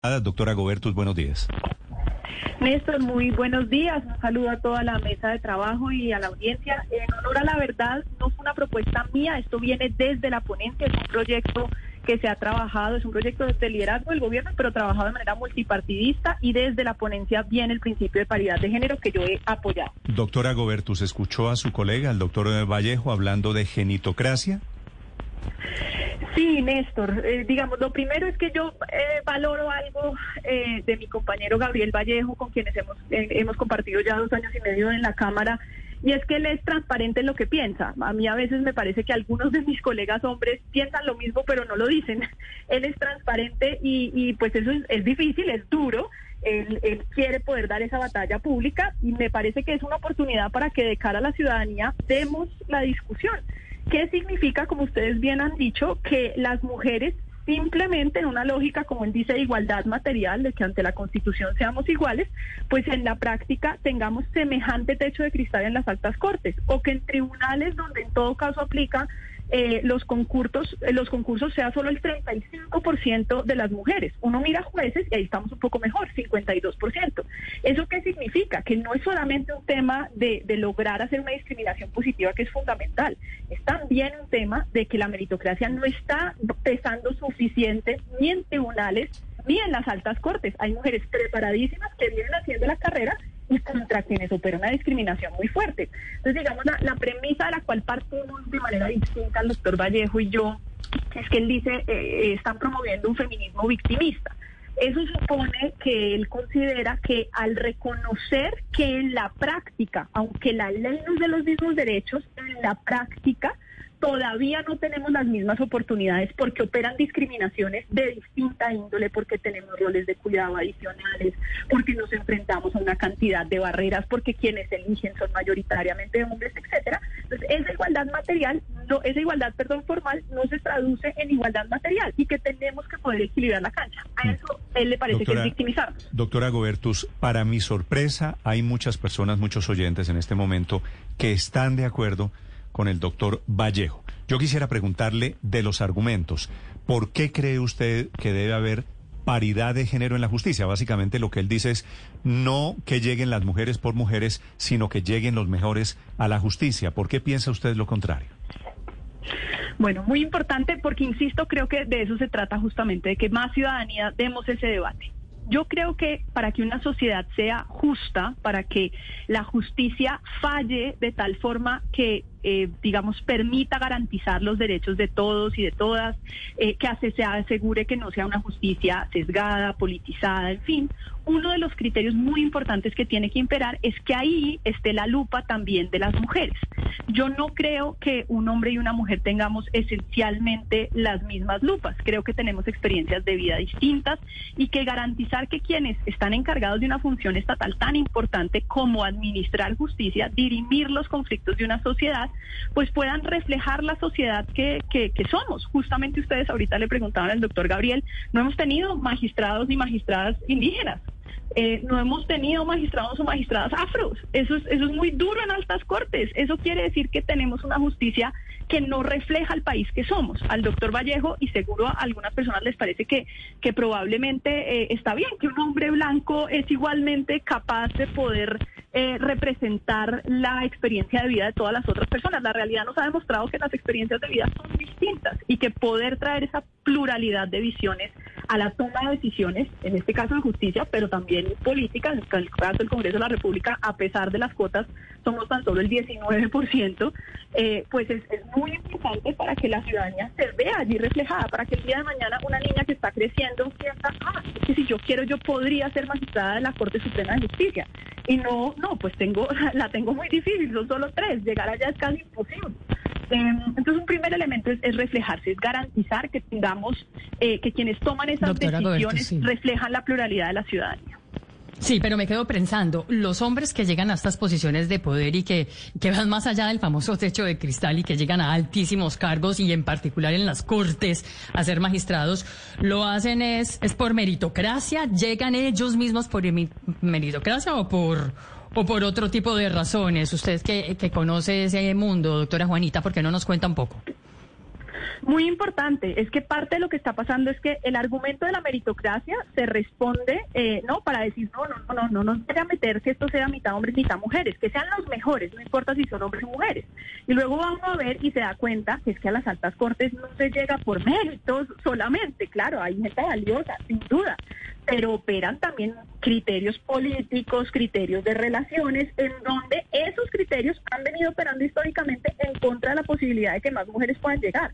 Doctora Gobertus, buenos días. Néstor, muy buenos días. Un saludo a toda la mesa de trabajo y a la audiencia. En honor a la verdad, no fue una propuesta mía, esto viene desde la ponencia, es un proyecto que se ha trabajado, es un proyecto de liderazgo del gobierno, pero trabajado de manera multipartidista y desde la ponencia viene el principio de paridad de género que yo he apoyado. Doctora Gobertus, ¿escuchó a su colega, el doctor Vallejo, hablando de genitocracia? Sí, Néstor. Eh, digamos, lo primero es que yo eh, valoro algo eh, de mi compañero Gabriel Vallejo, con quienes hemos, hemos compartido ya dos años y medio en la Cámara, y es que él es transparente en lo que piensa. A mí a veces me parece que algunos de mis colegas hombres piensan lo mismo, pero no lo dicen. él es transparente y, y pues eso es, es difícil, es duro. Él, él, quiere poder dar esa batalla pública y me parece que es una oportunidad para que de cara a la ciudadanía demos la discusión. ¿Qué significa, como ustedes bien han dicho, que las mujeres simplemente en una lógica, como él dice, de igualdad material, de que ante la Constitución seamos iguales, pues en la práctica tengamos semejante techo de cristal en las altas cortes, o que en tribunales donde en todo caso aplica eh, los concursos, eh, los concursos sea solo el 35% de las mujeres. Uno mira jueces y ahí estamos un poco mejor, 52%. ¿Eso qué significa? Que no es solamente un tema de, de lograr hacer una discriminación positiva que es fundamental, es también un tema de que la meritocracia no está pesando suficiente ni en tribunales ni en las altas cortes. Hay mujeres preparadísimas que vienen haciendo la carrera y contra quienes opera una discriminación muy fuerte. Entonces, digamos, la, premisa de la cual partimos de manera distinta el doctor Vallejo y yo es que él dice, eh, están promoviendo un feminismo victimista. Eso supone que él considera que al reconocer que en la práctica, aunque la ley nos dé los mismos derechos, en la práctica todavía no tenemos las mismas oportunidades porque operan discriminaciones de distinta índole, porque tenemos roles de cuidado adicionales, porque nos enfrentamos a una cantidad de barreras, porque quienes eligen son mayoritariamente hombres, etcétera. Entonces, esa igualdad material, no, esa igualdad, perdón, formal, no se traduce en igualdad material y que tenemos que poder equilibrar la cancha. A mm. eso él le parece que es victimizar. Doctora Gobertus, para mi sorpresa, hay muchas personas, muchos oyentes en este momento que están de acuerdo con el doctor Vallejo. Yo quisiera preguntarle de los argumentos. ¿Por qué cree usted que debe haber paridad de género en la justicia? Básicamente lo que él dice es no que lleguen las mujeres por mujeres, sino que lleguen los mejores a la justicia. ¿Por qué piensa usted lo contrario? Bueno, muy importante porque, insisto, creo que de eso se trata justamente, de que más ciudadanía demos ese debate. Yo creo que para que una sociedad sea justa, para que la justicia falle de tal forma que eh, digamos, permita garantizar los derechos de todos y de todas, eh, que se asegure que no sea una justicia sesgada, politizada, en fin. Uno de los criterios muy importantes que tiene que imperar es que ahí esté la lupa también de las mujeres. Yo no creo que un hombre y una mujer tengamos esencialmente las mismas lupas. Creo que tenemos experiencias de vida distintas y que garantizar que quienes están encargados de una función estatal tan importante como administrar justicia, dirimir los conflictos de una sociedad, pues puedan reflejar la sociedad que, que, somos. Justamente ustedes ahorita le preguntaban al doctor Gabriel, no hemos tenido magistrados ni magistradas indígenas. Eh, no hemos tenido magistrados o magistradas afros. Eso es, eso es muy duro en altas cortes. Eso quiere decir que tenemos una justicia que no refleja el país que somos. Al doctor Vallejo, y seguro a algunas personas les parece que, que probablemente eh, está bien, que un hombre blanco es igualmente capaz de poder eh, representar la experiencia de vida de todas las otras personas. La realidad nos ha demostrado que las experiencias de vida son distintas y que poder traer esa pluralidad de visiones a la toma de decisiones, en este caso de justicia, pero también política, en el caso del Congreso de la República, a pesar de las cuotas, somos tan solo el 19%, eh, pues es, muy importante para que la ciudadanía se vea allí reflejada, para que el día de mañana una niña que está creciendo sienta, ah, que si yo quiero yo podría ser magistrada de la Corte Suprema de Justicia. Y no, no, pues tengo, la tengo muy difícil, son solo tres, llegar allá es casi imposible. Em, entonces, un primer elemento es, reflejarse, es garantizar que tengamos, eh, que quienes toman esas decisiones reflejan la pluralidad de la ciudadanía. Sí, pero me quedo pensando, los hombres que llegan a estas posiciones de poder y que, que van más allá del famoso techo de cristal y que llegan a altísimos cargos y en particular en las cortes a ser magistrados, lo hacen es, es por meritocracia, llegan ellos mismos por meritocracia o por, o por otro tipo de razones. Usted que, que conoce ese mundo, doctora Juanita, ¿por qué no nos cuenta un poco? Muy importante, es que parte de lo que está pasando es que el argumento de la meritocracia se responde, eh, ¿no? Para decir, no, no, no, no, no nos vaya a meter que esto sea mitad hombres, mitad mujeres, que sean los mejores, no importa si son hombres o mujeres. Y luego vamos a ver y se da cuenta que es que a las altas cortes no se llega por méritos solamente, claro, hay gente valiosa, sin duda, pero operan también criterios políticos, criterios de relaciones, en donde esos criterios han venido operando históricamente en contra de la posibilidad de que más mujeres puedan llegar.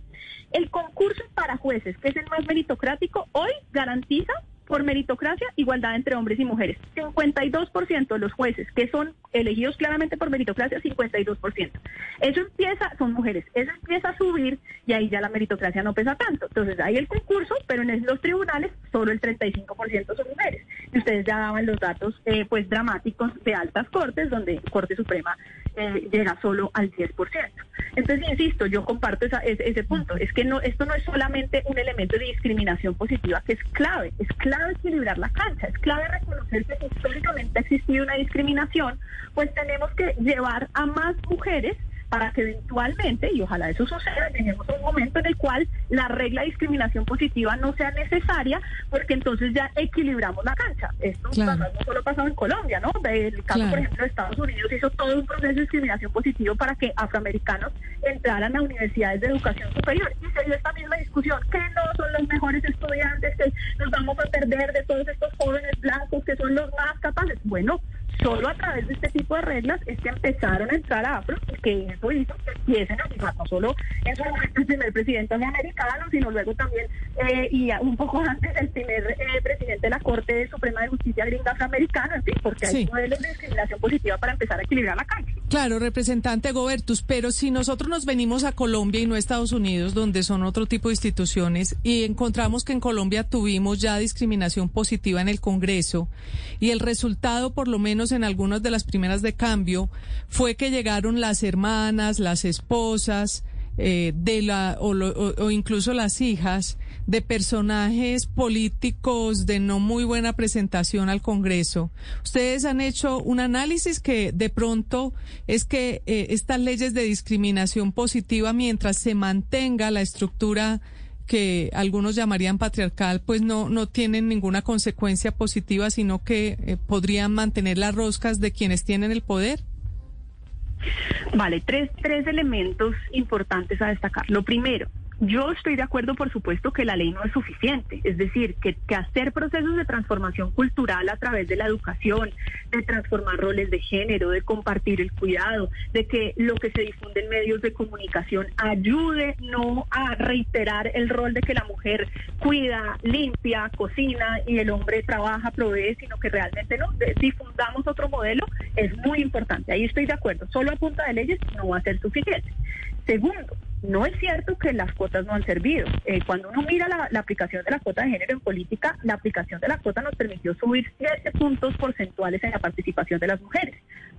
El concurso para jueces, que es el más meritocrático, hoy garantiza por meritocracia, igualdad entre hombres y mujeres. 52% de los jueces que son elegidos claramente por meritocracia, 52%. Eso empieza, son mujeres, eso empieza a subir y ahí ya la meritocracia no pesa tanto. Entonces hay el concurso, pero en los tribunales solo el 35% son mujeres. Ustedes ya daban los datos eh, pues dramáticos de altas cortes, donde Corte Suprema eh, llega solo al 10%. Entonces, insisto, yo comparto ese, punto. Es que no, esto no es solamente un elemento de discriminación positiva, que es clave, es clave equilibrar la cancha, es clave reconocer que históricamente ha existido una discriminación, pues tenemos que llevar a más mujeres para que eventualmente, y ojalá eso suceda, lleguemos a un momento en el cual la regla de discriminación positiva no sea necesaria, porque entonces ya equilibramos la cancha. Esto no solo ha pasado en Colombia, ¿no? El caso, por ejemplo, de Estados Unidos hizo todo un proceso de discriminación positivo para que afroamericanos entraran a universidades de educación superior. Y se dio esta misma discusión, que no son los mejores estudiantes, que nos vamos a perder de todos estos jóvenes blancos que son los más capaces. Bueno, Solo a través de este tipo de reglas es que empezaron a entrar a afro, que eso hizo que empiecen a fijar no solo en su momento el primer presidente americano, sino luego también, eh, y un poco antes, el primer eh, presidente de la Corte Suprema de Justicia gringa afroamericana, en fin, porque hay modelos de discriminación positiva para empezar a equilibrar la cancha. Claro, representante Gobertus, pero si nosotros nos venimos a Colombia y no a Estados Unidos, donde son otro tipo de instituciones, y encontramos que en Colombia tuvimos ya discriminación positiva en el Congreso, y el resultado, por lo menos, en algunas de las primeras de cambio fue que llegaron las hermanas, las esposas, eh, de la o, incluso las hijas de personajes políticos de no muy buena presentación al Congreso. Ustedes han hecho un análisis que de pronto es que eh, estas leyes de discriminación positiva, mientras se mantenga la estructura que algunos llamarían patriarcal, pues no, no tienen ninguna consecuencia positiva, sino que eh, podrían mantener las roscas de quienes tienen el poder? Vale, tres, tres elementos importantes a destacar. Lo primero, yo estoy de acuerdo, por supuesto, que la ley no es suficiente. Es decir, que, hacer procesos de transformación cultural a través de la educación, de transformar roles de género, de compartir el cuidado, de que lo que se difunde en medios de comunicación ayude no a reiterar el rol de que la mujer cuida, limpia, cocina y el hombre trabaja, provee, sino que realmente no difundamos otro modelo, es muy importante. Ahí estoy de acuerdo. Solo a punta de leyes no va a ser suficiente. Segundo, no es cierto que las cuotas no han servido. Eh, cuando uno mira la, aplicación de la cuota de género en política, la aplicación de la cuota nos permitió subir 7 puntos porcentuales en la participación de las mujeres.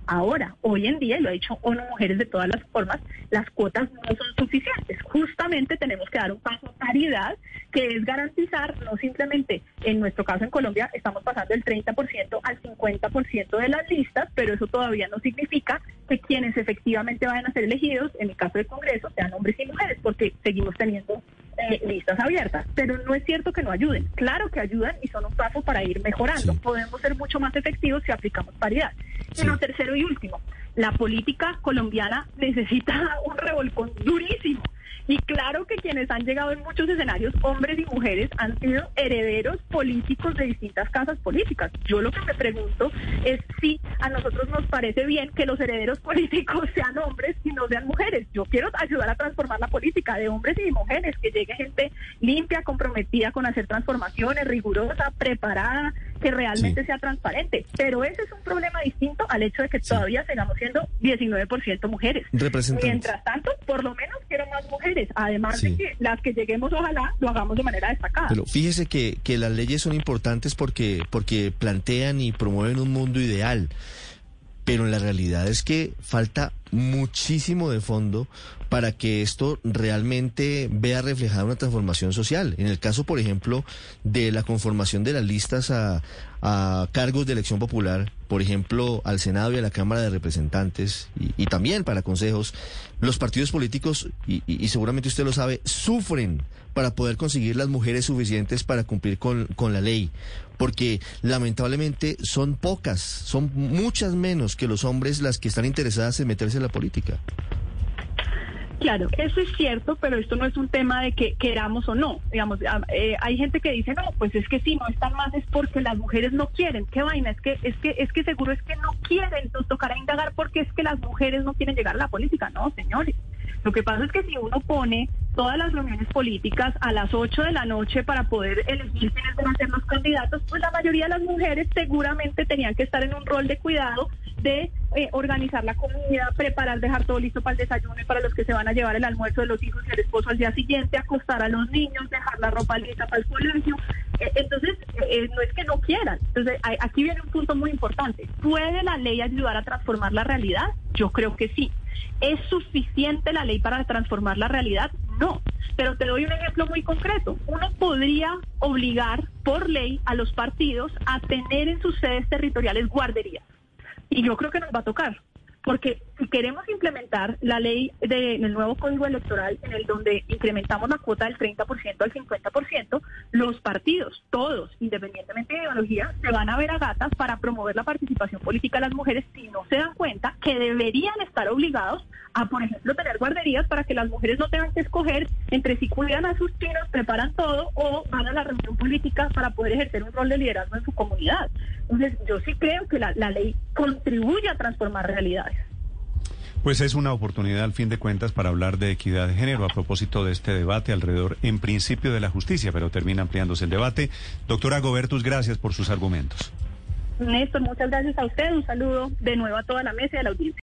Ahora, hoy en día, y lo ha dicho ONU Mujeres de todas las formas, las cuotas no son suficientes. Justamente tenemos que dar un paso a paridad, que es garantizar, no simplemente, en nuestro caso en Colombia, estamos pasando del 30% al 50% de las listas, pero eso todavía no significa que quienes efectivamente vayan a ser elegidos, en el caso del Congreso, sean hombres y mujeres, porque seguimos teniendo eh, listas abiertas. Pero no es cierto que no ayuden. Claro que ayudan y son un paso para ir mejorando. Podemos ser mucho más efectivos si aplicamos paridad. Y lo tercero y último, la política colombiana necesita un revolcón durísimo. Y claro que quienes han llegado en muchos escenarios, hombres y mujeres, han sido herederos políticos de distintas casas políticas. Yo lo que me pregunto es si a nosotros nos parece bien que los herederos políticos sean hombres y no sean mujeres. Yo quiero ayudar a transformar la política de hombres y mujeres, que llegue gente limpia, comprometida con hacer transformaciones, rigurosa, preparada, que realmente sea transparente. Pero ese es un problema distinto al hecho de que todavía sigamos siendo 19% mujeres. Mientras tanto, por lo menos quiero más mujeres, además de que las que lleguemos, ojalá lo hagamos de manera destacada. Pero fíjese que, que las leyes son importantes porque, porque plantean y promueven un mundo ideal pero la realidad es que falta muchísimo de fondo para que esto realmente vea reflejada una transformación social. En el caso, por ejemplo, de la conformación de las listas a, cargos de elección popular, por ejemplo, al Senado y a la Cámara de Representantes, y, también para consejos, los partidos políticos, y, seguramente usted lo sabe, sufren para poder conseguir las mujeres suficientes para cumplir con, con la ley porque lamentablemente son pocas, son muchas menos que los hombres las que están interesadas en meterse la política. Claro, eso es cierto, pero esto no es un tema de que queramos o no. Digamos, ah, eh, hay gente que dice, no, pues es que si no están más es porque las mujeres no quieren. ¿Qué vaina? Es que, es que, es que seguro es que no quieren. Nos tocará indagar porque es que las mujeres no quieren llegar a la política. No, señores. Lo que pasa es que si uno pone todas las reuniones políticas a las 8 de la noche para poder elegir quiénes van a ser los candidatos, pues la mayoría de las mujeres seguramente tenían que estar en un rol de cuidado de eh, organizar la comida, preparar, dejar todo listo para el desayuno y para los que se van a llevar el almuerzo de los hijos y el esposo al día siguiente, acostar a los niños, dejar la ropa lista para el colegio. Eh, entonces, eh, no es que no quieran. Entonces, aquí viene un punto muy importante. ¿Puede la ley ayudar a transformar la realidad? Yo creo que sí. ¿Es suficiente la ley para transformar la realidad? No. Pero te doy un ejemplo muy concreto. Uno podría obligar por ley a los partidos a tener en sus sedes territoriales guarderías. Y yo creo que nos va a tocar porque si queremos implementar la ley del nuevo código electoral en el donde incrementamos la cuota del 30% al 50%, los partidos, todos, independientemente de ideología, se van a ver a gatas para promover la participación política de las mujeres si no se dan cuenta que deberían estar obligados a, por ejemplo, tener guarderías para que las mujeres no tengan que escoger entre si cuidan a sus chinos, preparan todo o van a la reunión política para poder ejercer un rol de liderazgo en su comunidad. Entonces, yo sí creo que la, la ley contribuye a transformar realidades. Pues es una oportunidad, al fin de cuentas, para hablar de equidad de género a propósito de este debate alrededor, en principio, de la justicia, pero termina ampliándose el debate. Doctora Gobertus, gracias por sus argumentos. Néstor, muchas gracias a usted. Un saludo de nuevo a toda la mesa y a la audiencia.